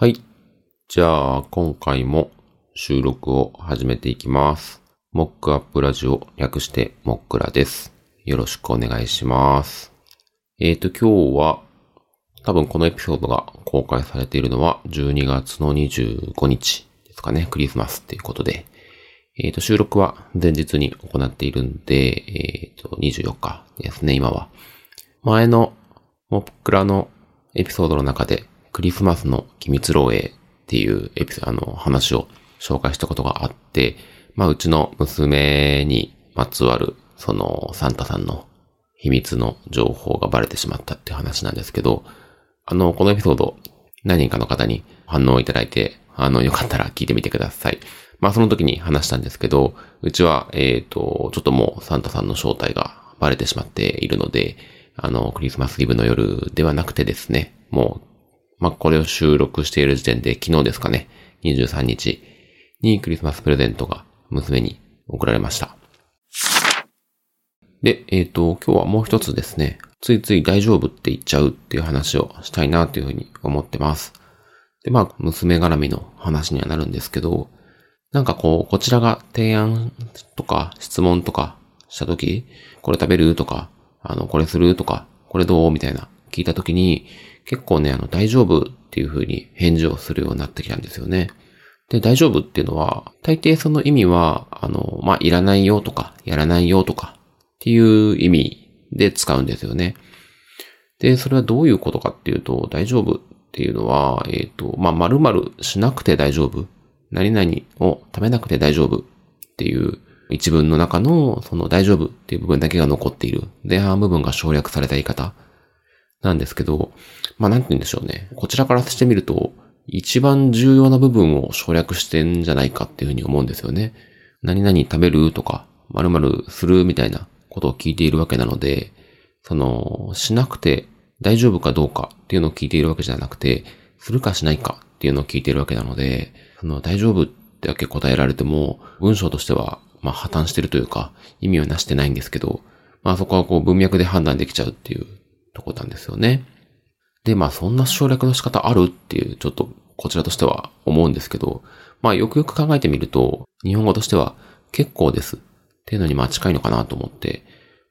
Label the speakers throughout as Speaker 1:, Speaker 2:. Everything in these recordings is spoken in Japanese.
Speaker 1: はい。じゃあ、今回も収録を始めていきます。モックアップラジオ略してモックラです。よろしくお願いします。えーと、今日は、多分このエピソードが公開されているのは12月の25日ですかね。クリスマスっていうことで。えーと、収録は前日に行っているんで、えーと、24日ですね、今は。前のモックラのエピソードの中で、クリスマスの機密漏洩っていうエピソード、あの、話を紹介したことがあって、まあ、うちの娘にまつわる、その、サンタさんの秘密の情報がバレてしまったっていう話なんですけど、あの、このエピソード、何人かの方に反応をいただいて、あの、よかったら聞いてみてください。まあ、その時に話したんですけど、うちは、えっ、と、ちょっともうサンタさんの正体がバレてしまっているので、あの、クリスマスイブの夜ではなくてですね、もう、まあ、これを収録している時点で昨日ですかね、23日にクリスマスプレゼントが娘に送られました。で、えっ、と、今日はもう一つですね、ついつい大丈夫って言っちゃうっていう話をしたいなというふうに思ってます。で、まあ、娘絡みの話にはなるんですけど、なんかこう、こちらが提案とか質問とかしたとき、これ食べるとか、あの、これするとか、これどうみたいな聞いたときに、結構ね、あの、大丈夫っていう風に返事をするようになってきたんですよね。で、大丈夫っていうのは、大抵その意味は、あの、まあ、いらないよとか、やらないよとかっていう意味で使うんですよね。で、それはどういうことかっていうと、大丈夫っていうのは、えっ、と、まあ、〇〇しなくて大丈夫。何々を食べなくて大丈夫っていう一文の中の、その大丈夫っていう部分だけが残っている。前半部分が省略された言い方なんですけど、まあなんて言うんでしょうね。こちらからしてみると、一番重要な部分を省略してんじゃないかっていうふうに思うんですよね。何々食べるとか、〇〇するみたいなことを聞いているわけなので、その、しなくて大丈夫かどうかっていうのを聞いているわけじゃなくて、するかしないかっていうのを聞いているわけなので、その大丈夫ってだけ答えられても、文章としては、まあ破綻してるというか、意味をなしてないんですけど、まあそこはこう文脈で判断できちゃうっていうとなんですよね。で、まあそんな省略の仕方あるっていう、ちょっとこちらとしては思うんですけど、まあよくよく考えてみると、日本語としては結構ですっていうのにまあ近いのかなと思って、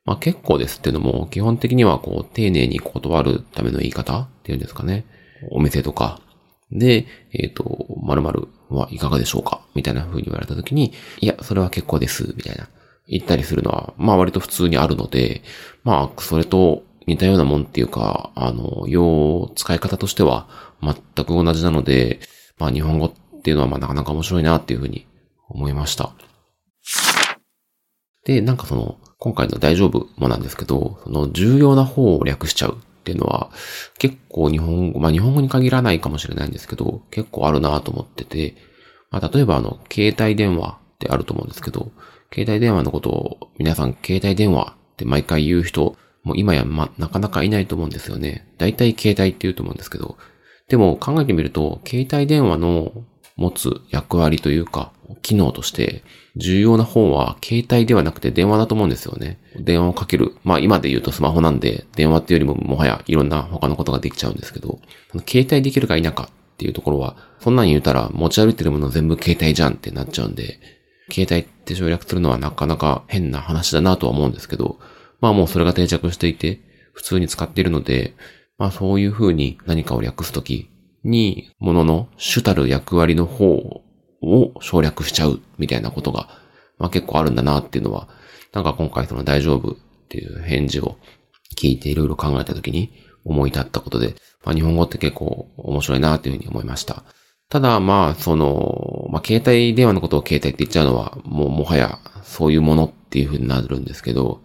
Speaker 1: まあ結構ですっていうのも基本的にはこう丁寧に断るための言い方っていうんですかね。お店とか。で、えっ、と、〇〇はいかがでしょうか？みたいな風に言われたときに、いや、それは結構です、みたいな。言ったりするのは、まあ割と普通にあるので、まあそれと似たようなもんっていうか、あの、用、使い方としては全く同じなので、まあ日本語っていうのはまあなかなか面白いなっていうふうに思いました。で、なんかその、今回の大丈夫もなんですけど、その重要な方を略しちゃうっていうのは、結構日本語、まあ日本語に限らないかもしれないんですけど、結構あるなと思ってて、まあ例えばあの、携帯電話ってあると思うんですけど、携帯電話のことを皆さん携帯電話って毎回言う人、もう今やま、なかなかいないと思うんですよね。大体携帯って言うと思うんですけど。でも考えてみると、携帯電話の持つ役割というか、機能として、重要な方は携帯ではなくて電話だと思うんですよね。電話をかける。まあ今で言うとスマホなんで、電話っていうよりももはやいろんな他のことができちゃうんですけど、携帯できるか否かっていうところは、そんなん言うたら持ち歩いてるもの全部携帯じゃんってなっちゃうんで、携帯って省略するのはなかなか変な話だなとは思うんですけど、まあもうそれが定着していて、普通に使っているので、まあそういう風に何かを略すときに、ものの主たる役割の方を省略しちゃうみたいなことが、まあ結構あるんだなっていうのは、なんか今回その大丈夫っていう返事を聞いていろいろ考えたときに思い立ったことで、まあ日本語って結構面白いなっていうふうに思いました。ただまあその、まあ携帯電話のことを携帯って言っちゃうのは、もうもはやそういうものっていうふうになるんですけど、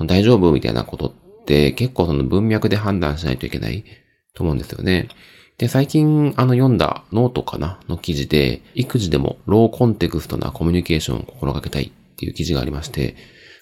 Speaker 1: 大丈夫みたいなことって結構その文脈で判断しないといけないと思うんですよね。で、最近あの読んだノートかなの記事で、育児でもローコンテクストなコミュニケーションを心がけたいっていう記事がありまして、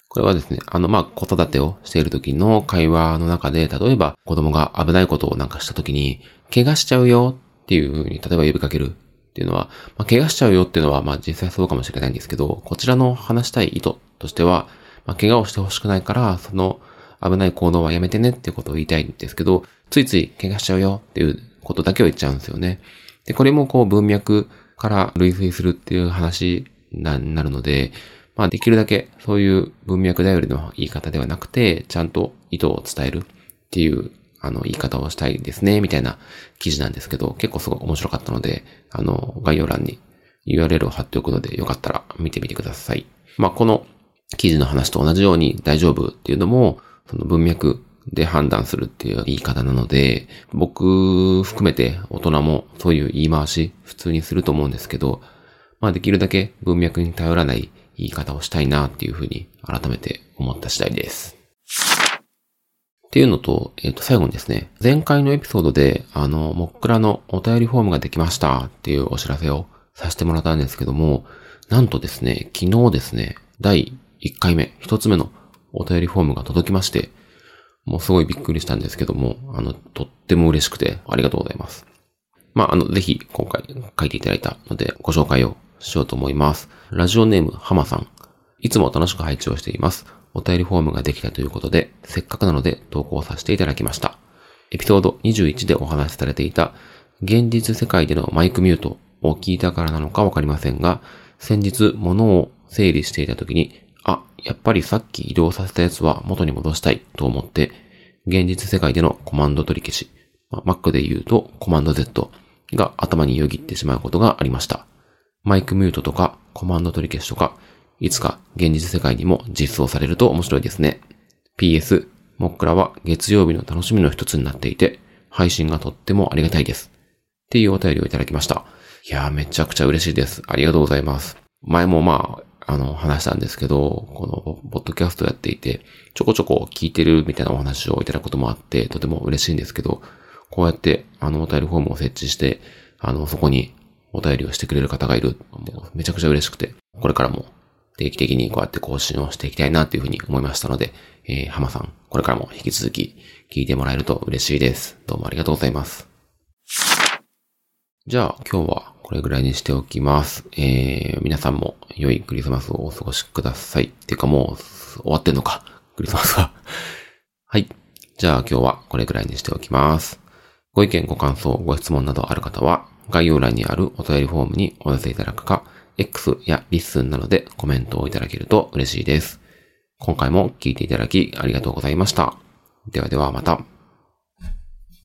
Speaker 1: これはですね、あの、まあ、子育てをしている時の会話の中で、例えば子供が危ないことをなんかした時に、怪我しちゃうよっていうふうに、例えば呼びかけるっていうのは、まあ、怪我しちゃうよっていうのは、まあ、実際そうかもしれないんですけど、こちらの話したい意図としては、まあ、怪我をしてほしくないから、その危ない行動はやめてねっていうことを言いたいんですけど、ついつい怪我しちゃうよっていうことだけを言っちゃうんですよね。で、これもこう文脈から類推するっていう話になるので、まあできるだけそういう文脈頼りの言い方ではなくて、ちゃんと意図を伝えるっていうあの言い方をしたいですね、みたいな記事なんですけど、結構すごい面白かったので、あの概要欄に URL を貼っておくのでよかったら見てみてください。まあこの記事の話と同じように大丈夫っていうのも、その文脈で判断するっていう言い方なので、僕含めて大人もそういう言い回し普通にすると思うんですけど、まあできるだけ文脈に頼らない言い方をしたいなっていうふうに改めて思った次第です。っていうのと、えっ、ー、と、最後にですね、前回のエピソードで、あの、モックラのお便りフォームができましたっていうお知らせをさせてもらったんですけども、なんとですね、昨日ですね、第1回目、1つ目のお便りフォームが届きまして、もうすごいびっくりしたんですけども、あの、とっても嬉しくてありがとうございます。まあ、あの、ぜひ今回書いていただいたのでご紹介をしようと思います。ラジオネーム、ハマさん。いつも楽しく配置をしています。お便りフォームができたということで、せっかくなので投稿させていただきました。エピソード21でお話しされていた、現実世界でのマイクミュートを聞いたからなのかわかりませんが、先日物を整理していた時に、あ、やっぱりさっき移動させたやつは元に戻したいと思って、現実世界でのコマンド取り消し、ま Mac で言うとコマンド Z が頭によぎってしまうことがありました。マイクミュートとかコマンド取り消しとか、いつか現実世界にも実装されると面白いですね。PS、モックラは月曜日の楽しみの一つになっていて、配信がとってもありがたいです。っていうお便りをいただきました。いやーめちゃくちゃ嬉しいです。ありがとうございます。前もまあ、あの、話したんですけど、この、ポッドキャストやっていて、ちょこちょこ聞いてるみたいなお話をいただくこともあって、とても嬉しいんですけど、こうやって、あの、お便りフォームを設置して、あの、そこにお便りをしてくれる方がいる。めちゃくちゃ嬉しくて、これからも定期的にこうやって更新をしていきたいなというふうに思いましたので、えー、浜さん、これからも引き続き聞いてもらえると嬉しいです。どうもありがとうございます。じゃあ、今日はこれぐらいにしておきます。えー、皆さんも良いクリスマスをお過ごしください。てかもう終わってんのか。クリスマスは はい。じゃあ今日はこれぐらいにしておきます。ご意見、ご感想、ご質問などある方は、概要欄にあるお便りフォームにお寄せいただくか、X や LISTEN などでコメントをいただけると嬉しいです。今回も聞いていただきありがとうございました。ではではまた。